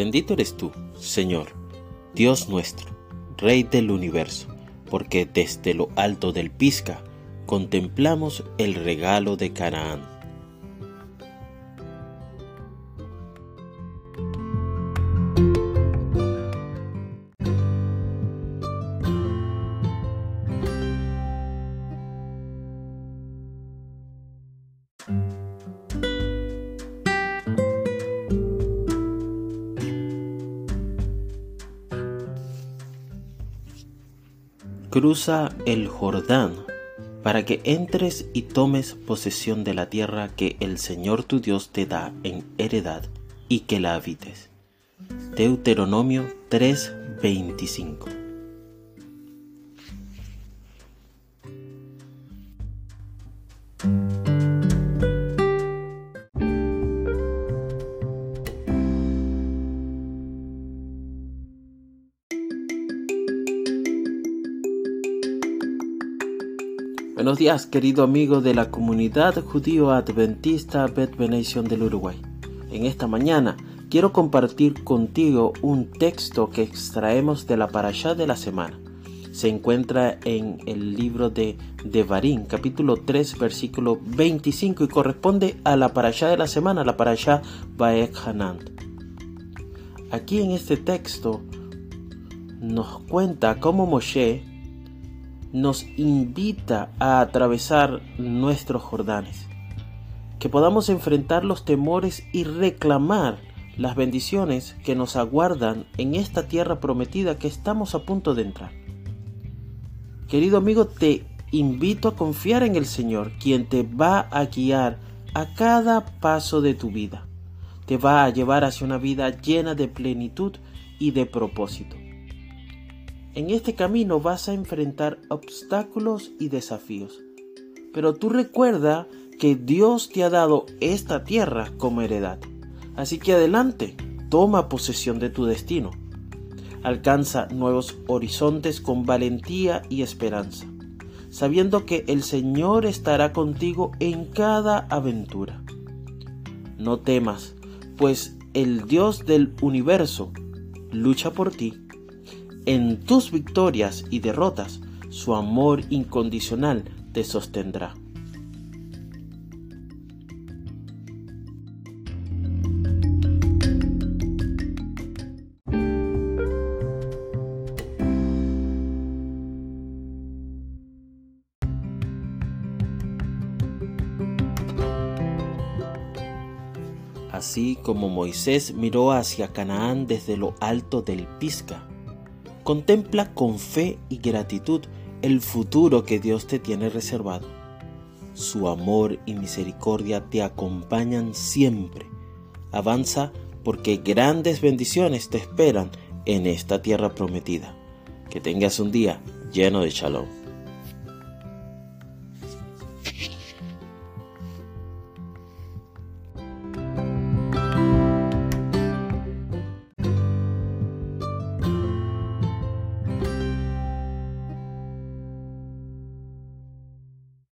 Bendito eres tú, Señor, Dios nuestro, Rey del universo, porque desde lo alto del Pisca contemplamos el regalo de Canaán. Cruza el Jordán para que entres y tomes posesión de la tierra que el Señor tu Dios te da en heredad y que la habites. Deuteronomio 3:25 Buenos días, querido amigo de la comunidad judío adventista Bet del Uruguay. En esta mañana quiero compartir contigo un texto que extraemos de la parashá de la semana. Se encuentra en el libro de Devarim, capítulo 3, versículo 25 y corresponde a la parashá de la semana, la parashá Baek. Aquí en este texto nos cuenta cómo Moshe nos invita a atravesar nuestros Jordanes, que podamos enfrentar los temores y reclamar las bendiciones que nos aguardan en esta tierra prometida que estamos a punto de entrar. Querido amigo, te invito a confiar en el Señor, quien te va a guiar a cada paso de tu vida. Te va a llevar hacia una vida llena de plenitud y de propósito. En este camino vas a enfrentar obstáculos y desafíos. Pero tú recuerda que Dios te ha dado esta tierra como heredad. Así que adelante, toma posesión de tu destino. Alcanza nuevos horizontes con valentía y esperanza, sabiendo que el Señor estará contigo en cada aventura. No temas, pues el Dios del universo lucha por ti en tus victorias y derrotas, su amor incondicional te sostendrá. Así como Moisés miró hacia Canaán desde lo alto del Pisca, Contempla con fe y gratitud el futuro que Dios te tiene reservado. Su amor y misericordia te acompañan siempre. Avanza porque grandes bendiciones te esperan en esta tierra prometida. Que tengas un día lleno de shalom.